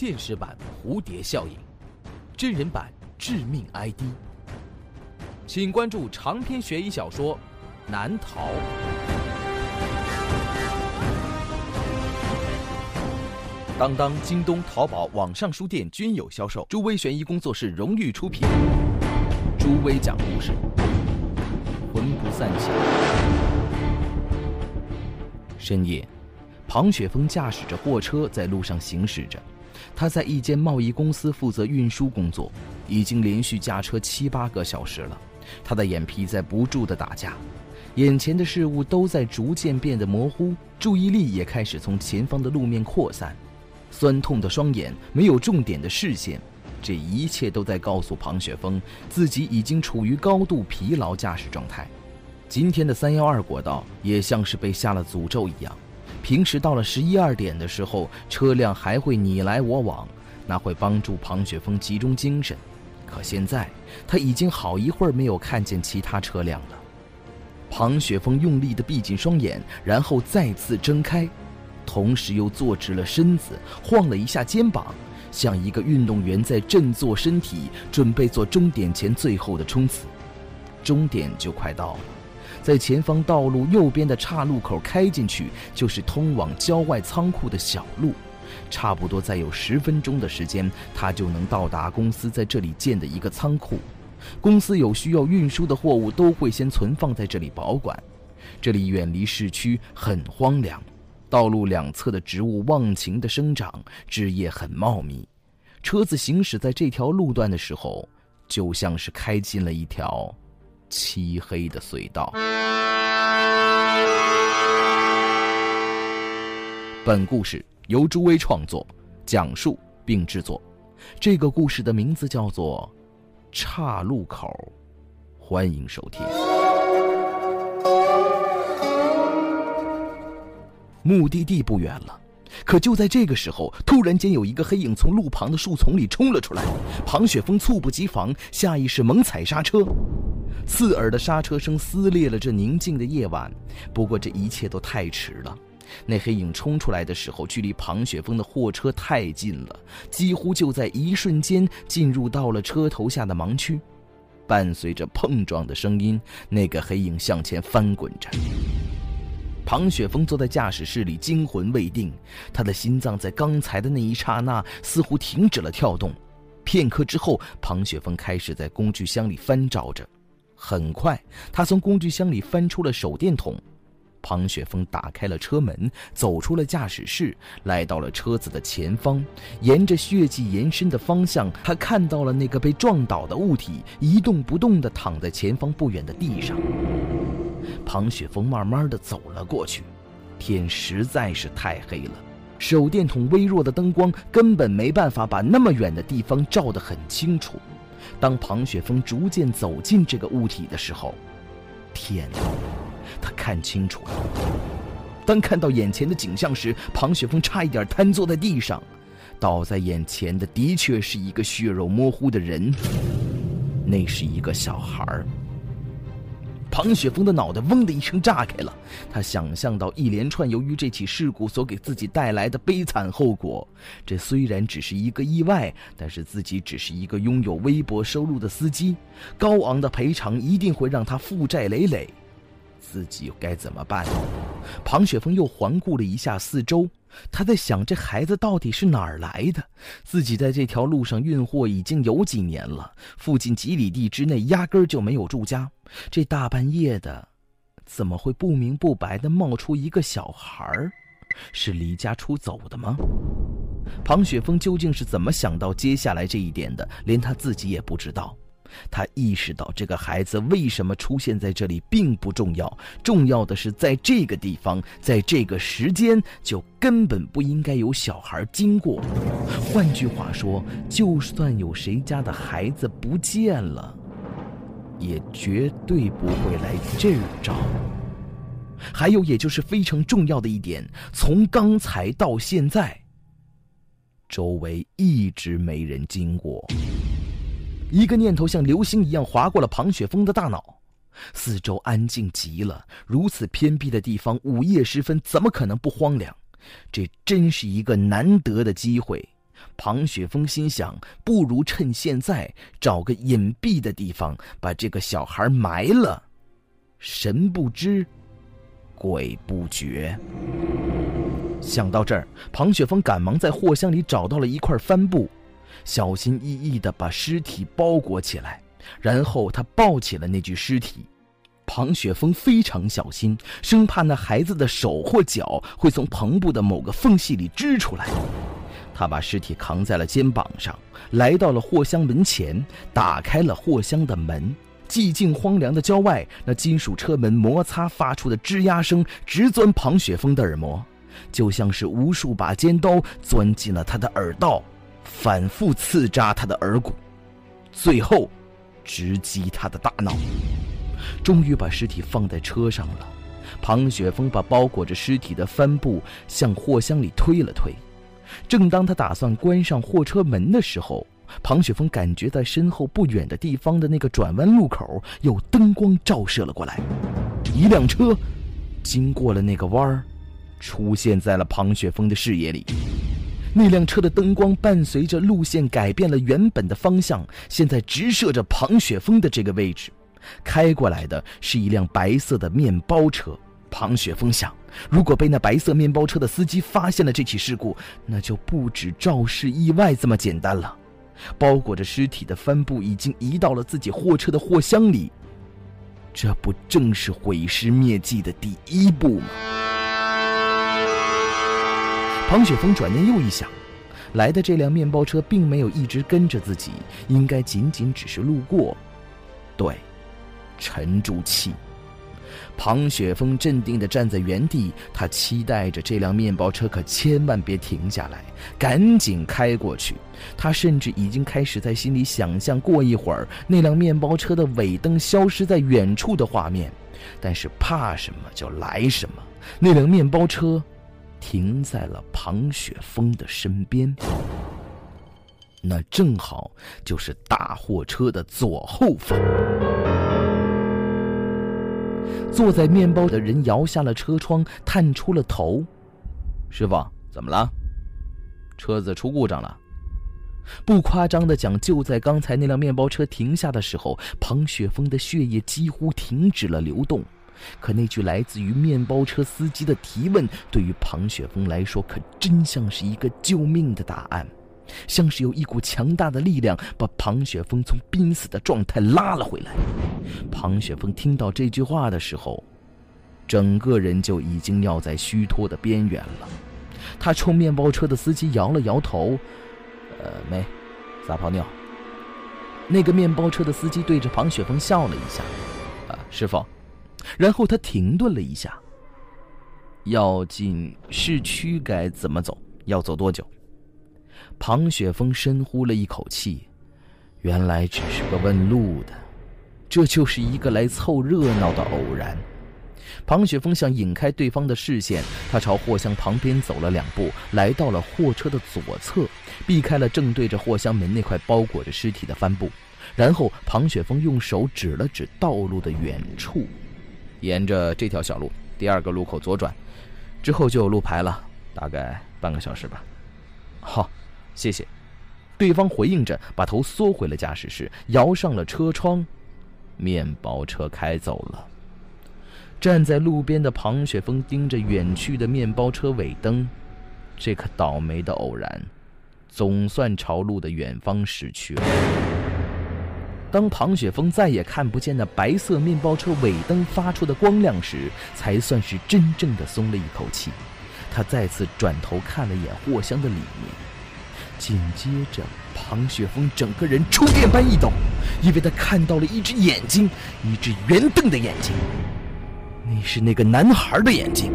现实版蝴蝶效应，真人版致命 ID。请关注长篇悬疑小说《难逃》。当当、京东、淘宝网上书店均有销售。诸威悬疑工作室荣誉出品。诸威讲故事，魂不散想。深夜，庞雪峰驾驶着货车在路上行驶着。他在一间贸易公司负责运输工作，已经连续驾车七八个小时了。他的眼皮在不住地打架，眼前的事物都在逐渐变得模糊，注意力也开始从前方的路面扩散。酸痛的双眼，没有重点的视线，这一切都在告诉庞雪峰，自己已经处于高度疲劳驾驶状态。今天的三幺二国道也像是被下了诅咒一样，平时到了十一二点的时候，车辆还会你来我往，那会帮助庞雪峰集中精神。可现在，他已经好一会儿没有看见其他车辆了。庞雪峰用力地闭紧双眼，然后再次睁开。同时又坐直了身子，晃了一下肩膀，像一个运动员在振作身体，准备做终点前最后的冲刺。终点就快到了，在前方道路右边的岔路口开进去，就是通往郊外仓库的小路。差不多再有十分钟的时间，他就能到达公司在这里建的一个仓库。公司有需要运输的货物，都会先存放在这里保管。这里远离市区，很荒凉。道路两侧的植物忘情地生长，枝叶很茂密。车子行驶在这条路段的时候，就像是开进了一条漆黑的隧道。本故事由朱威创作、讲述并制作。这个故事的名字叫做《岔路口》，欢迎收听。目的地不远了，可就在这个时候，突然间有一个黑影从路旁的树丛里冲了出来。庞雪峰猝不及防，下意识猛踩刹车，刺耳的刹车声撕裂了这宁静的夜晚。不过这一切都太迟了，那黑影冲出来的时候，距离庞雪峰的货车太近了，几乎就在一瞬间进入到了车头下的盲区。伴随着碰撞的声音，那个黑影向前翻滚着。庞雪峰坐在驾驶室里，惊魂未定。他的心脏在刚才的那一刹那似乎停止了跳动。片刻之后，庞雪峰开始在工具箱里翻找着。很快，他从工具箱里翻出了手电筒。庞雪峰打开了车门，走出了驾驶室，来到了车子的前方。沿着血迹延伸的方向，他看到了那个被撞倒的物体一动不动地躺在前方不远的地上。庞雪峰慢慢的走了过去，天实在是太黑了，手电筒微弱的灯光根本没办法把那么远的地方照得很清楚。当庞雪峰逐渐走进这个物体的时候，天哪，他看清楚了。当看到眼前的景象时，庞雪峰差一点瘫坐在地上。倒在眼前的的确是一个血肉模糊的人，那是一个小孩儿。庞雪峰的脑袋嗡的一声炸开了，他想象到一连串由于这起事故所给自己带来的悲惨后果。这虽然只是一个意外，但是自己只是一个拥有微薄收入的司机，高昂的赔偿一定会让他负债累累。自己该怎么办？庞雪峰又环顾了一下四周。他在想，这孩子到底是哪儿来的？自己在这条路上运货已经有几年了，附近几里地之内压根儿就没有住家。这大半夜的，怎么会不明不白的冒出一个小孩儿？是离家出走的吗？庞雪峰究竟是怎么想到接下来这一点的？连他自己也不知道。他意识到，这个孩子为什么出现在这里并不重要，重要的是在这个地方，在这个时间，就根本不应该有小孩经过。换句话说，就算有谁家的孩子不见了，也绝对不会来这儿找。还有，也就是非常重要的一点，从刚才到现在，周围一直没人经过。一个念头像流星一样划过了庞雪峰的大脑，四周安静极了。如此偏僻的地方，午夜时分怎么可能不荒凉？这真是一个难得的机会。庞雪峰心想，不如趁现在找个隐蔽的地方把这个小孩埋了。神不知，鬼不觉。想到这儿，庞雪峰赶忙在货箱里找到了一块帆布，小心翼翼地把尸体包裹起来，然后他抱起了那具尸体。庞雪峰非常小心，生怕那孩子的手或脚会从篷布的某个缝隙里支出来。他把尸体扛在了肩膀上，来到了货箱门前，打开了货箱的门。寂静荒凉的郊外，那金属车门摩擦发出的吱呀声直钻庞雪峰的耳膜，就像是无数把尖刀钻进了他的耳道，反复刺扎他的耳骨，最后直击他的大脑。终于把尸体放在车上了，庞雪峰把包裹着尸体的帆布向货箱里推了推。正当他打算关上货车门的时候，庞雪峰感觉在身后不远的地方的那个转弯路口有灯光照射了过来。一辆车经过了那个弯儿，出现在了庞雪峰的视野里。那辆车的灯光伴随着路线改变了原本的方向，现在直射着庞雪峰的这个位置。开过来的是一辆白色的面包车。庞雪峰想，如果被那白色面包车的司机发现了这起事故，那就不止肇事意外这么简单了。包裹着尸体的帆布已经移到了自己货车的货箱里，这不正是毁尸灭迹的第一步吗？庞雪峰转念又一想，来的这辆面包车并没有一直跟着自己，应该仅仅只是路过。对，沉住气。庞雪峰镇定地站在原地，他期待着这辆面包车可千万别停下来，赶紧开过去。他甚至已经开始在心里想象过一会儿那辆面包车的尾灯消失在远处的画面。但是怕什么就来什么，那辆面包车停在了庞雪峰的身边，那正好就是大货车的左后方。坐在面包的人摇下了车窗，探出了头：“师傅，怎么了？车子出故障了？”不夸张的讲，就在刚才那辆面包车停下的时候，庞雪峰的血液几乎停止了流动。可那句来自于面包车司机的提问，对于庞雪峰来说，可真像是一个救命的答案。像是有一股强大的力量把庞雪峰从濒死的状态拉了回来。庞雪峰听到这句话的时候，整个人就已经要在虚脱的边缘了。他冲面包车的司机摇了摇头：“呃，没，撒泡尿。”那个面包车的司机对着庞雪峰笑了一下：“啊，师傅。”然后他停顿了一下：“要进市区该怎么走？要走多久？”庞雪峰深呼了一口气，原来只是个问路的，这就是一个来凑热闹的偶然。庞雪峰想引开对方的视线，他朝货箱旁边走了两步，来到了货车的左侧，避开了正对着货箱门那块包裹着尸体的帆布。然后，庞雪峰用手指了指道路的远处，沿着这条小路，第二个路口左转，之后就有路牌了，大概半个小时吧。好。谢谢，对方回应着，把头缩回了驾驶室，摇上了车窗，面包车开走了。站在路边的庞雪峰盯着远去的面包车尾灯，这个倒霉的偶然，总算朝路的远方驶去了。当庞雪峰再也看不见那白色面包车尾灯发出的光亮时，才算是真正的松了一口气。他再次转头看了眼货箱的里面。紧接着，庞雪峰整个人触电般一抖，因为他看到了一只眼睛，一只圆瞪的眼睛。那是那个男孩的眼睛，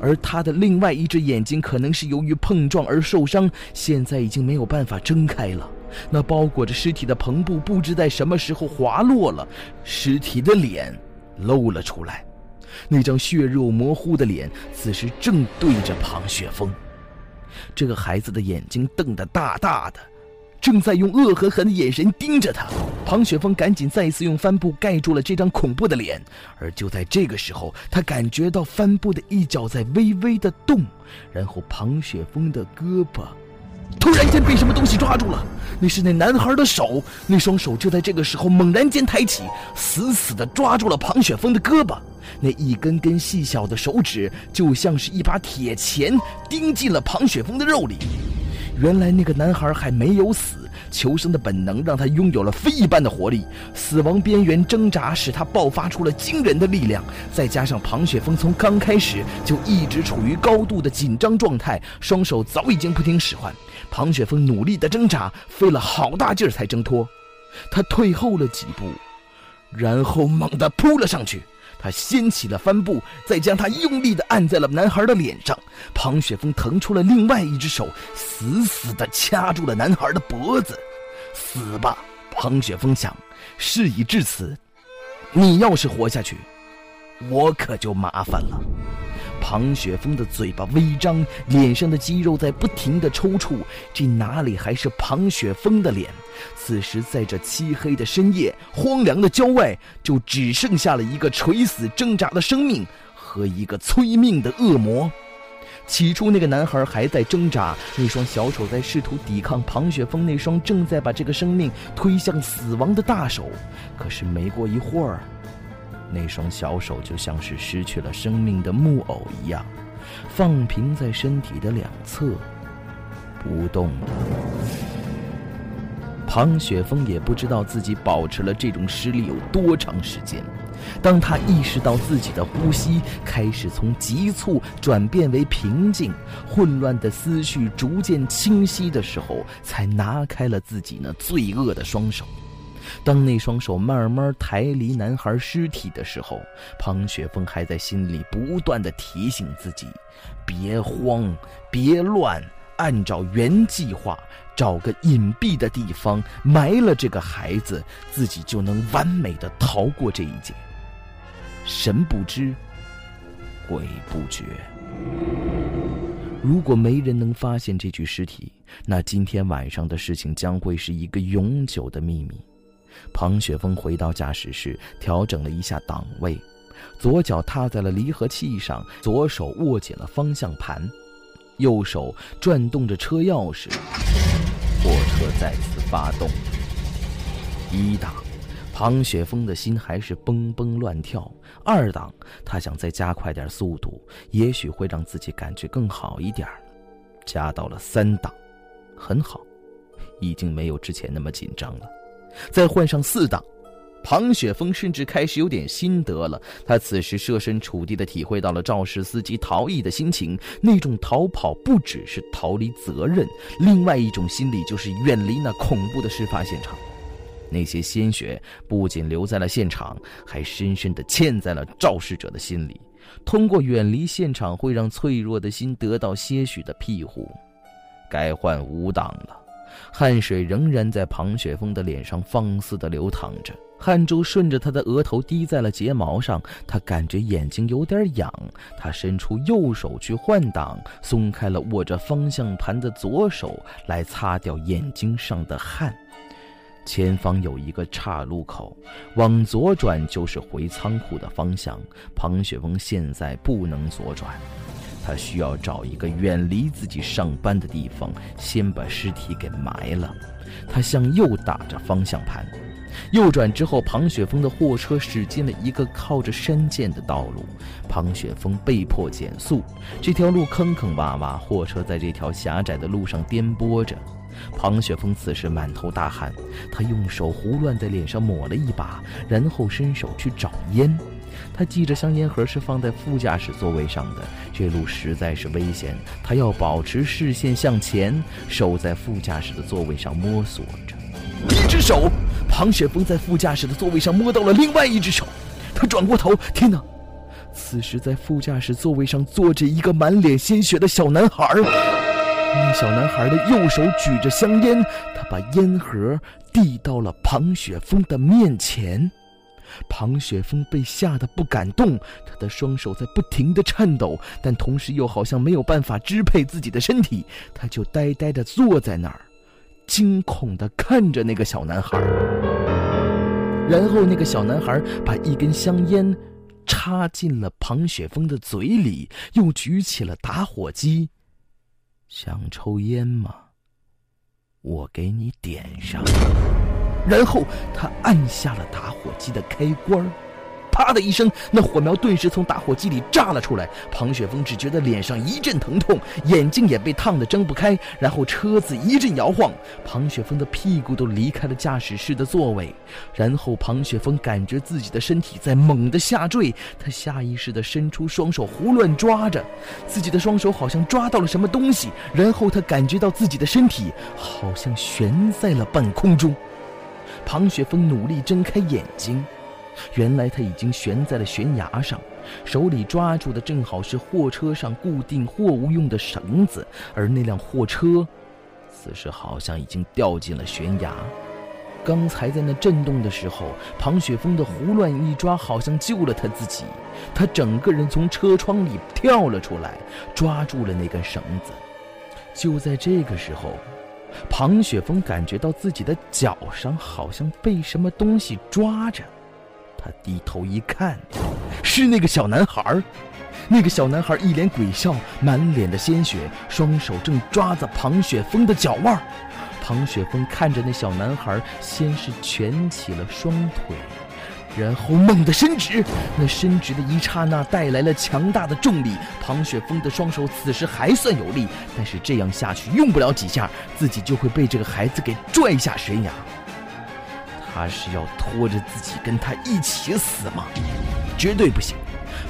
而他的另外一只眼睛可能是由于碰撞而受伤，现在已经没有办法睁开了。那包裹着尸体的篷布不知在什么时候滑落了，尸体的脸露了出来，那张血肉模糊的脸此时正对着庞雪峰。这个孩子的眼睛瞪得大大的，正在用恶狠狠的眼神盯着他。庞雪峰赶紧再次用帆布盖住了这张恐怖的脸，而就在这个时候，他感觉到帆布的一角在微微的动，然后庞雪峰的胳膊突然间被什么东西抓住了，那是那男孩的手，那双手就在这个时候猛然间抬起，死死地抓住了庞雪峰的胳膊，那一根根细小的手指就像是一把铁钳，钉进了庞雪峰的肉里。原来那个男孩还没有死。求生的本能让他拥有了飞一般的活力，死亡边缘挣扎使他爆发出了惊人的力量。再加上庞雪峰从刚开始就一直处于高度的紧张状态，双手早已经不听使唤。庞雪峰努力的挣扎，费了好大劲儿才挣脱。他退后了几步，然后猛地扑了上去。他掀起了帆布，再将他用力地按在了男孩的脸上。庞雪峰腾出了另外一只手，死死地掐住了男孩的脖子。死吧，庞雪峰想。事已至此，你要是活下去，我可就麻烦了。庞雪峰的嘴巴微张，脸上的肌肉在不停的抽搐。这哪里还是庞雪峰的脸？此时，在这漆黑的深夜、荒凉的郊外，就只剩下了一个垂死挣扎的生命和一个催命的恶魔。起初，那个男孩还在挣扎，那双小手在试图抵抗庞雪峰那双正在把这个生命推向死亡的大手。可是，没过一会儿，那双小手就像是失去了生命的木偶一样，放平在身体的两侧，不动了。庞雪峰也不知道自己保持了这种实力有多长时间。当他意识到自己的呼吸开始从急促转变为平静，混乱的思绪逐渐清晰的时候，才拿开了自己那罪恶的双手。当那双手慢慢抬离男孩尸体的时候，庞雪峰还在心里不断的提醒自己：别慌，别乱，按照原计划，找个隐蔽的地方埋了这个孩子，自己就能完美的逃过这一劫。神不知，鬼不觉。如果没人能发现这具尸体，那今天晚上的事情将会是一个永久的秘密。庞雪峰回到驾驶室，调整了一下档位，左脚踏在了离合器上，左手握紧了方向盘，右手转动着车钥匙，货车再次发动。一档，庞雪峰的心还是蹦蹦乱跳。二档，他想再加快点速度，也许会让自己感觉更好一点。加到了三档，很好，已经没有之前那么紧张了。再换上四档，庞雪峰甚至开始有点心得了。他此时设身处地的体会到了肇事司机逃逸的心情，那种逃跑不只是逃离责任，另外一种心理就是远离那恐怖的事发现场。那些鲜血不仅留在了现场，还深深地嵌在了肇事者的心里。通过远离现场，会让脆弱的心得到些许的庇护。该换五档了。汗水仍然在庞雪峰的脸上放肆地流淌着，汗珠顺着他的额头滴在了睫毛上。他感觉眼睛有点痒，他伸出右手去换挡，松开了握着方向盘的左手，来擦掉眼睛上的汗。前方有一个岔路口，往左转就是回仓库的方向。庞雪峰现在不能左转。他需要找一个远离自己上班的地方，先把尸体给埋了。他向右打着方向盘，右转之后，庞雪峰的货车驶进了一个靠着山涧的道路。庞雪峰被迫减速，这条路坑坑洼洼，货车在这条狭窄的路上颠簸着。庞雪峰此时满头大汗，他用手胡乱在脸上抹了一把，然后伸手去找烟。他记着香烟盒是放在副驾驶座位上的，这路实在是危险，他要保持视线向前，手在副驾驶的座位上摸索着。一只手，庞雪峰在副驾驶的座位上摸到了另外一只手，他转过头，天哪！此时在副驾驶座位上坐着一个满脸鲜血的小男孩，那小男孩的右手举着香烟，他把烟盒递到了庞雪峰的面前。庞雪峰被吓得不敢动，他的双手在不停地颤抖，但同时又好像没有办法支配自己的身体，他就呆呆地坐在那儿，惊恐地看着那个小男孩。然后那个小男孩把一根香烟插进了庞雪峰的嘴里，又举起了打火机，想抽烟吗？我给你点上。”然后他按下了打火机的开关啪的一声，那火苗顿时从打火机里炸了出来。庞雪峰只觉得脸上一阵疼痛，眼睛也被烫得睁不开。然后车子一阵摇晃，庞雪峰的屁股都离开了驾驶室的座位。然后庞雪峰感觉自己的身体在猛地下坠，他下意识地伸出双手胡乱抓着，自己的双手好像抓到了什么东西。然后他感觉到自己的身体好像悬在了半空中。庞雪峰努力睁开眼睛，原来他已经悬在了悬崖上，手里抓住的正好是货车上固定货物用的绳子，而那辆货车，此时好像已经掉进了悬崖。刚才在那震动的时候，庞雪峰的胡乱一抓，好像救了他自己，他整个人从车窗里跳了出来，抓住了那根绳子。就在这个时候。庞雪峰感觉到自己的脚上好像被什么东西抓着，他低头一看，是那个小男孩那个小男孩一脸鬼笑，满脸的鲜血，双手正抓着庞雪峰的脚腕庞雪峰看着那小男孩，先是蜷起了双腿。然后猛地伸直，那伸直的一刹那带来了强大的重力。庞雪峰的双手此时还算有力，但是这样下去用不了几下，自己就会被这个孩子给拽下悬崖。他是要拖着自己跟他一起死吗？绝对不行！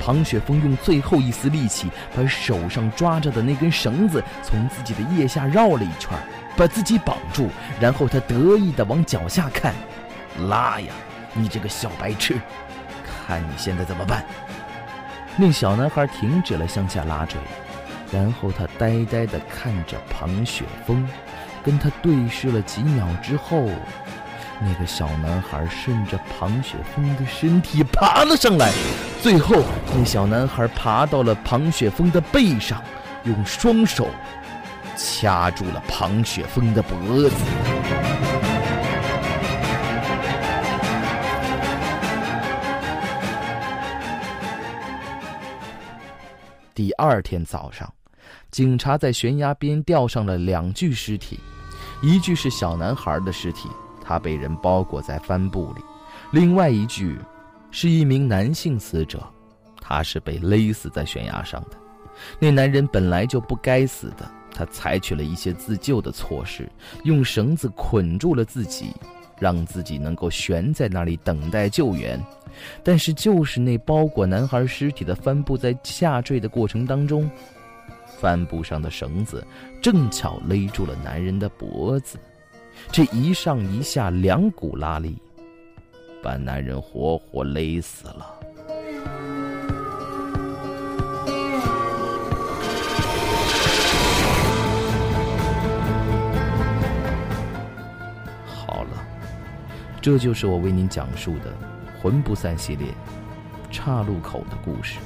庞雪峰用最后一丝力气，把手上抓着的那根绳子从自己的腋下绕了一圈，把自己绑住。然后他得意地往脚下看，拉呀！你这个小白痴，看你现在怎么办？那小男孩停止了向下拉坠，然后他呆呆地看着庞雪峰，跟他对视了几秒之后，那个小男孩顺着庞雪峰的身体爬了上来，最后那小男孩爬到了庞雪峰的背上，用双手掐住了庞雪峰的脖子。第二天早上，警察在悬崖边吊上了两具尸体，一具是小男孩的尸体，他被人包裹在帆布里；另外一具是一名男性死者，他是被勒死在悬崖上的。那男人本来就不该死的，他采取了一些自救的措施，用绳子捆住了自己，让自己能够悬在那里等待救援。但是，就是那包裹男孩尸体的帆布，在下坠的过程当中，帆布上的绳子正巧勒住了男人的脖子，这一上一下两股拉力，把男人活活勒死了。这就是我为您讲述的。魂不散系列，岔路口的故事。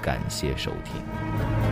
感谢收听。